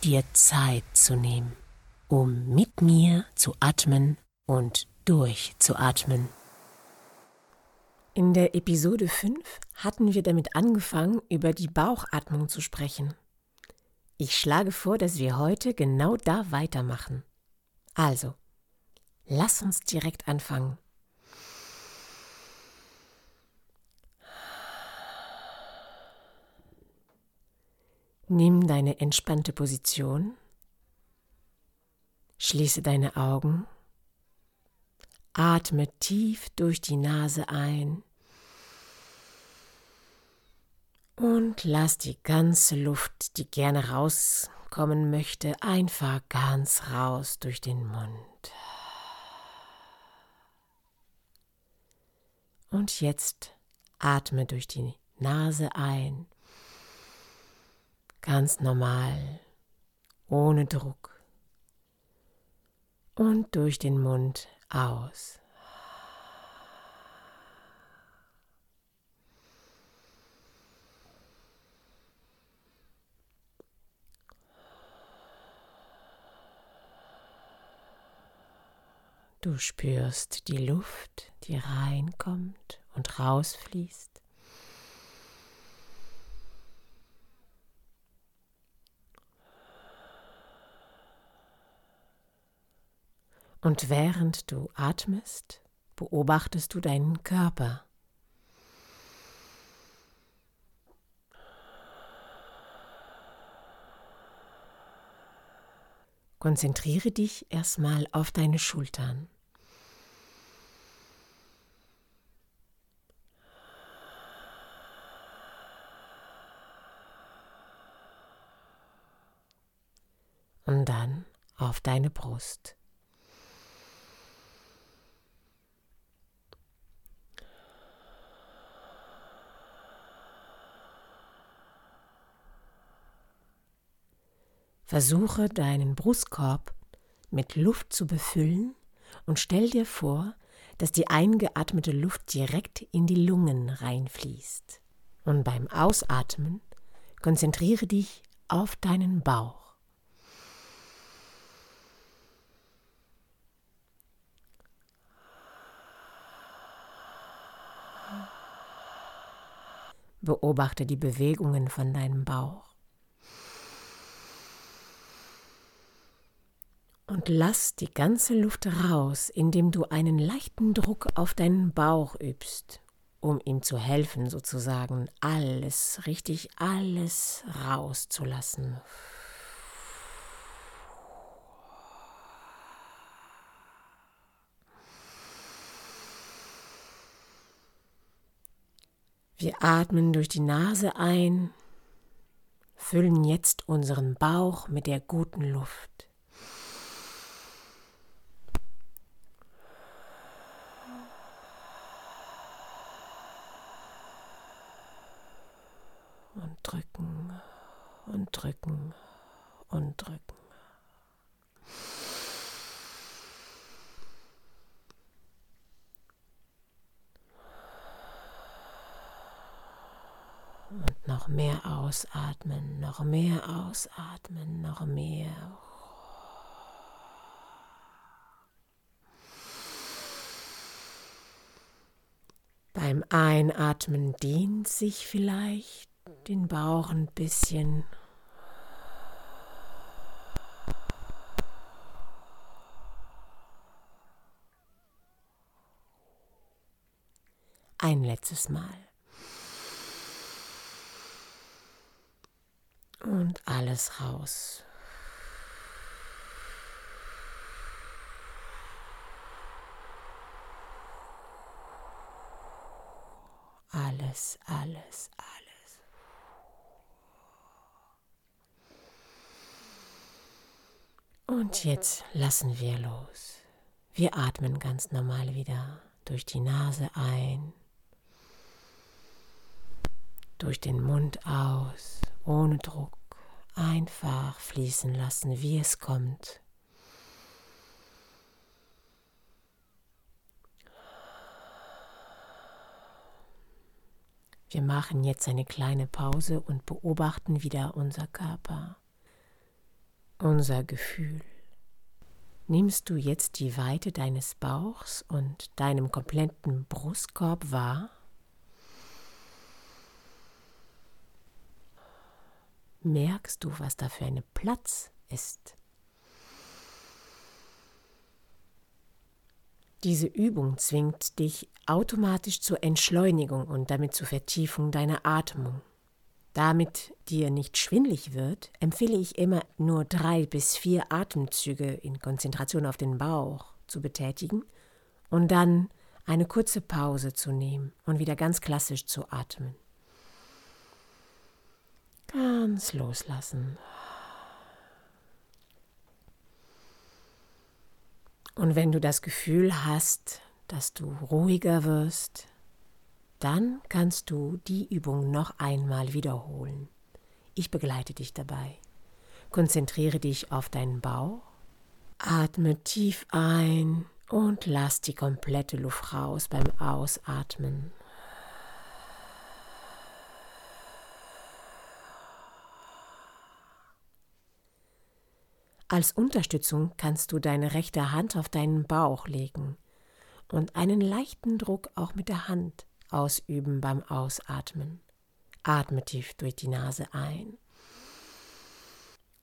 dir Zeit zu nehmen, um mit mir zu atmen und durchzuatmen. In der Episode 5 hatten wir damit angefangen, über die Bauchatmung zu sprechen. Ich schlage vor, dass wir heute genau da weitermachen. Also, lass uns direkt anfangen. Nimm deine entspannte Position, schließe deine Augen, atme tief durch die Nase ein. Und lass die ganze Luft, die gerne rauskommen möchte, einfach ganz raus durch den Mund. Und jetzt atme durch die Nase ein ganz normal, ohne Druck und durch den Mund aus. Du spürst die Luft, die reinkommt und rausfließt. Und während du atmest, beobachtest du deinen Körper. Konzentriere dich erstmal auf deine Schultern. Und dann auf deine Brust. Versuche deinen Brustkorb mit Luft zu befüllen und stell dir vor, dass die eingeatmete Luft direkt in die Lungen reinfließt. Und beim Ausatmen konzentriere dich auf deinen Bauch. Beobachte die Bewegungen von deinem Bauch. Und lass die ganze Luft raus, indem du einen leichten Druck auf deinen Bauch übst, um ihm zu helfen, sozusagen alles, richtig alles rauszulassen. Wir atmen durch die Nase ein, füllen jetzt unseren Bauch mit der guten Luft. und drücken und drücken und drücken. Und noch mehr ausatmen, noch mehr ausatmen, noch mehr. Beim Einatmen dehnt sich vielleicht den Bauch ein bisschen. Ein letztes Mal. Und alles raus. Alles, alles, alles. Und jetzt lassen wir los. Wir atmen ganz normal wieder durch die Nase ein, durch den Mund aus, ohne Druck, einfach fließen lassen, wie es kommt. Wir machen jetzt eine kleine Pause und beobachten wieder unser Körper unser Gefühl. Nimmst du jetzt die Weite deines Bauchs und deinem kompletten Brustkorb wahr? Merkst du, was da für ein Platz ist? Diese Übung zwingt dich automatisch zur Entschleunigung und damit zur Vertiefung deiner Atmung. Damit dir nicht schwindlig wird, empfehle ich immer nur drei bis vier Atemzüge in Konzentration auf den Bauch zu betätigen und dann eine kurze Pause zu nehmen und wieder ganz klassisch zu atmen. Ganz loslassen. Und wenn du das Gefühl hast, dass du ruhiger wirst, dann kannst du die Übung noch einmal wiederholen. Ich begleite dich dabei. Konzentriere dich auf deinen Bauch. Atme tief ein und lass die komplette Luft raus beim Ausatmen. Als Unterstützung kannst du deine rechte Hand auf deinen Bauch legen und einen leichten Druck auch mit der Hand ausüben beim Ausatmen. Atme tief durch die Nase ein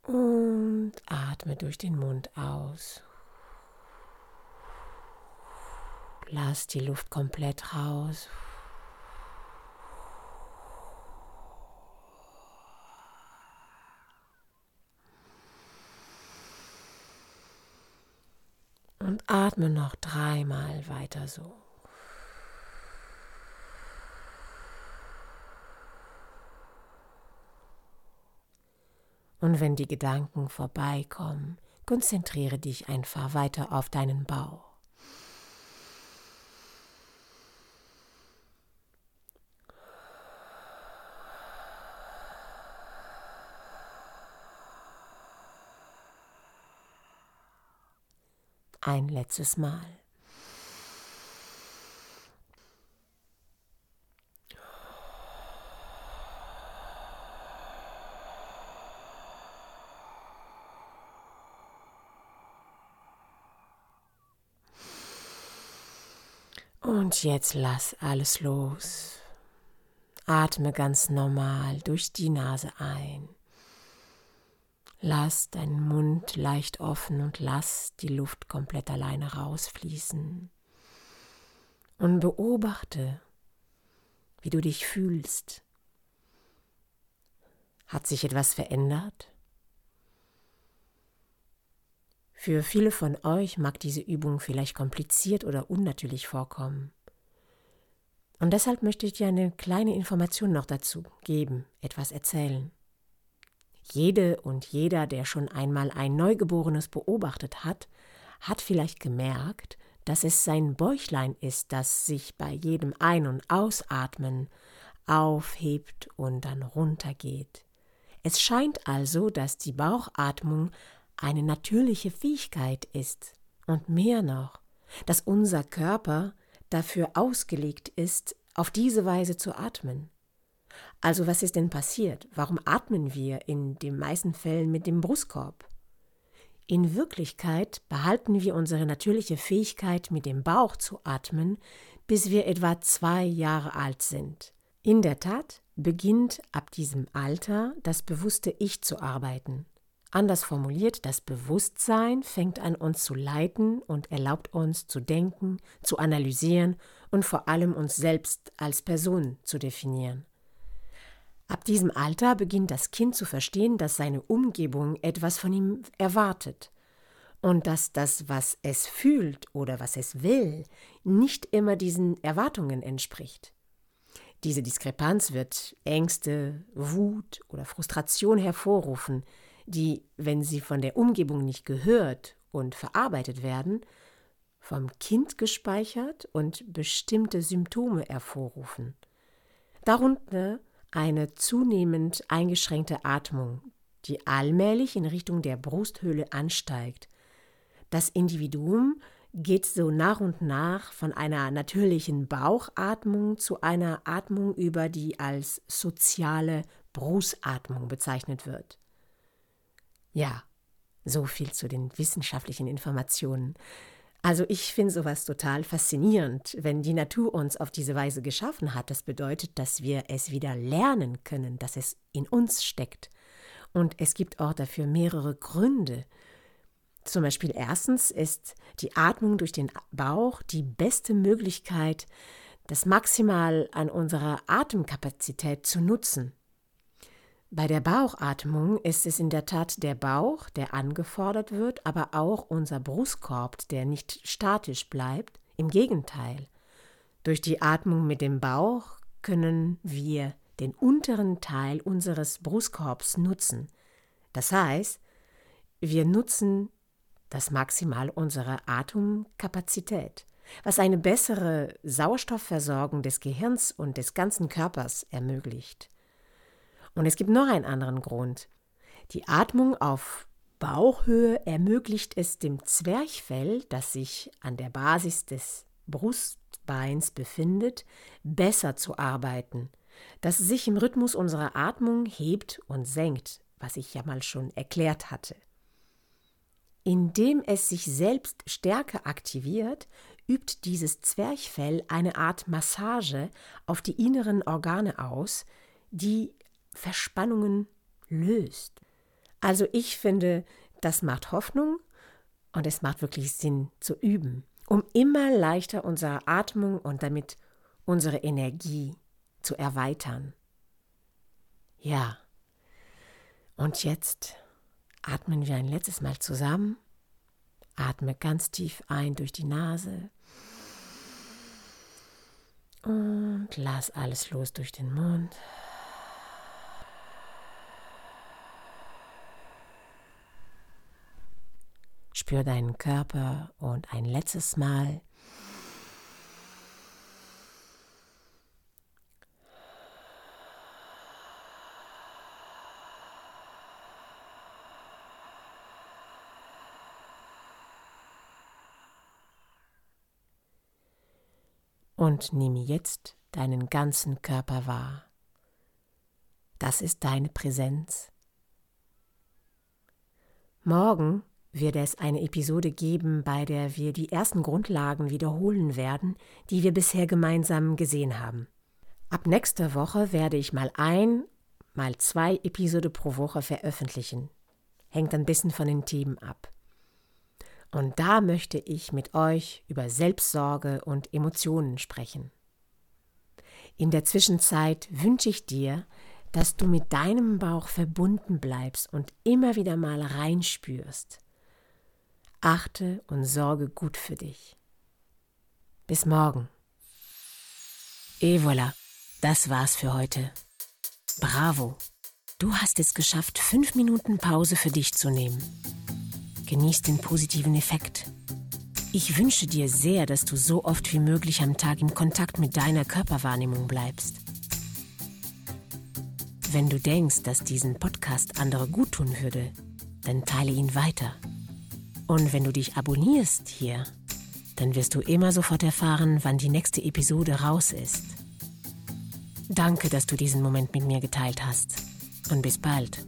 und atme durch den Mund aus. Lass die Luft komplett raus. Und atme noch dreimal weiter so. Und wenn die Gedanken vorbeikommen, konzentriere dich einfach weiter auf deinen Bauch. Ein letztes Mal. Und jetzt lass alles los. Atme ganz normal durch die Nase ein. Lass deinen Mund leicht offen und lass die Luft komplett alleine rausfließen. Und beobachte, wie du dich fühlst. Hat sich etwas verändert? Für viele von euch mag diese Übung vielleicht kompliziert oder unnatürlich vorkommen. Und deshalb möchte ich dir eine kleine Information noch dazu geben, etwas erzählen. Jede und jeder, der schon einmal ein Neugeborenes beobachtet hat, hat vielleicht gemerkt, dass es sein Bäuchlein ist, das sich bei jedem Ein- und Ausatmen aufhebt und dann runtergeht. Es scheint also, dass die Bauchatmung eine natürliche Fähigkeit ist und mehr noch, dass unser Körper dafür ausgelegt ist, auf diese Weise zu atmen. Also was ist denn passiert? Warum atmen wir in den meisten Fällen mit dem Brustkorb? In Wirklichkeit behalten wir unsere natürliche Fähigkeit, mit dem Bauch zu atmen, bis wir etwa zwei Jahre alt sind. In der Tat beginnt ab diesem Alter das bewusste Ich zu arbeiten. Anders formuliert, das Bewusstsein fängt an uns zu leiten und erlaubt uns zu denken, zu analysieren und vor allem uns selbst als Person zu definieren. Ab diesem Alter beginnt das Kind zu verstehen, dass seine Umgebung etwas von ihm erwartet und dass das, was es fühlt oder was es will, nicht immer diesen Erwartungen entspricht. Diese Diskrepanz wird Ängste, Wut oder Frustration hervorrufen, die, wenn sie von der Umgebung nicht gehört und verarbeitet werden, vom Kind gespeichert und bestimmte Symptome hervorrufen. Darunter eine zunehmend eingeschränkte Atmung, die allmählich in Richtung der Brusthöhle ansteigt. Das Individuum geht so nach und nach von einer natürlichen Bauchatmung zu einer Atmung über, die als soziale Brustatmung bezeichnet wird. Ja, so viel zu den wissenschaftlichen Informationen. Also ich finde sowas total faszinierend, wenn die Natur uns auf diese Weise geschaffen hat. Das bedeutet, dass wir es wieder lernen können, dass es in uns steckt. Und es gibt auch dafür mehrere Gründe. Zum Beispiel erstens ist die Atmung durch den Bauch die beste Möglichkeit, das maximal an unserer Atemkapazität zu nutzen. Bei der Bauchatmung ist es in der Tat der Bauch, der angefordert wird, aber auch unser Brustkorb, der nicht statisch bleibt. Im Gegenteil. Durch die Atmung mit dem Bauch können wir den unteren Teil unseres Brustkorbs nutzen. Das heißt, wir nutzen das Maximal unserer Atemkapazität, was eine bessere Sauerstoffversorgung des Gehirns und des ganzen Körpers ermöglicht. Und es gibt noch einen anderen Grund. Die Atmung auf Bauchhöhe ermöglicht es dem Zwerchfell, das sich an der Basis des Brustbeins befindet, besser zu arbeiten, das sich im Rhythmus unserer Atmung hebt und senkt, was ich ja mal schon erklärt hatte. Indem es sich selbst stärker aktiviert, übt dieses Zwerchfell eine Art Massage auf die inneren Organe aus, die Verspannungen löst. Also ich finde, das macht Hoffnung und es macht wirklich Sinn zu üben, um immer leichter unsere Atmung und damit unsere Energie zu erweitern. Ja. Und jetzt atmen wir ein letztes Mal zusammen. Atme ganz tief ein durch die Nase. Und lass alles los durch den Mund. Spür deinen Körper und ein letztes Mal und nehme jetzt deinen ganzen Körper wahr. Das ist deine Präsenz. Morgen wird es eine Episode geben, bei der wir die ersten Grundlagen wiederholen werden, die wir bisher gemeinsam gesehen haben. Ab nächster Woche werde ich mal ein, mal zwei Episode pro Woche veröffentlichen. Hängt ein bisschen von den Themen ab. Und da möchte ich mit euch über Selbstsorge und Emotionen sprechen. In der Zwischenzeit wünsche ich dir, dass du mit deinem Bauch verbunden bleibst und immer wieder mal reinspürst. Achte und sorge gut für dich. Bis morgen. Et voilà, das war's für heute. Bravo, du hast es geschafft, fünf Minuten Pause für dich zu nehmen. Genieß den positiven Effekt. Ich wünsche dir sehr, dass du so oft wie möglich am Tag im Kontakt mit deiner Körperwahrnehmung bleibst. Wenn du denkst, dass diesen Podcast andere gut tun würde, dann teile ihn weiter. Und wenn du dich abonnierst hier, dann wirst du immer sofort erfahren, wann die nächste Episode raus ist. Danke, dass du diesen Moment mit mir geteilt hast. Und bis bald.